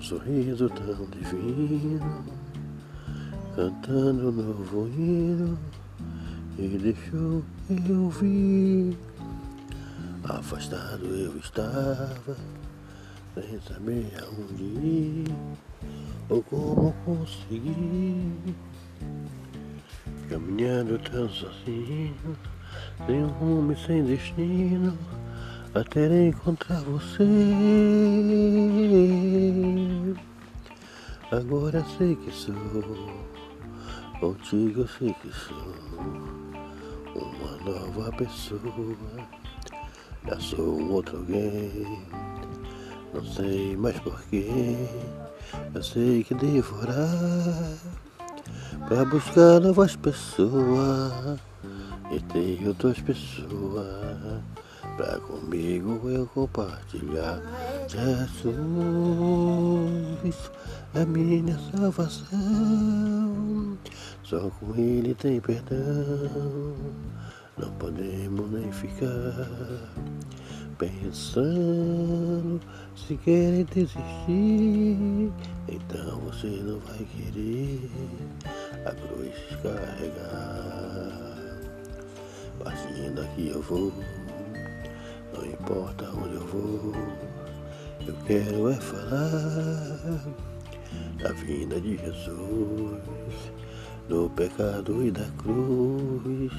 sorriso tão divino, cantando um novo hino, e deixou eu vir. Afastado eu estava, sem saber aonde ir, ou como conseguir. Caminhando tão sozinho, sem rumo e sem destino, até encontrar você. Agora sei que sou, contigo sei que sou uma nova pessoa. Já sou um outro alguém, não sei mais porquê. Eu sei que devo orar pra buscar novas pessoas e ter outras pessoas pra comigo eu compartilhar. Jesus é minha salvação, só com Ele tem perdão. Não podemos nem ficar pensando se querer desistir. Então você não vai querer a cruz carregar. Partindo daqui eu vou. Não importa onde eu vou, eu quero é falar da vinda de Jesus, do pecado e da cruz,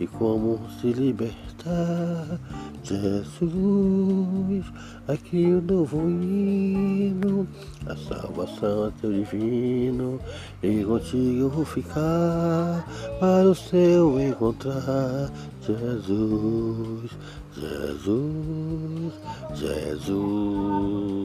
e como se libertar. Jesus, aqui o novo hino, a salvação é teu divino, e contigo vou ficar para o céu encontrar. Jesus, Jesus, Jesus.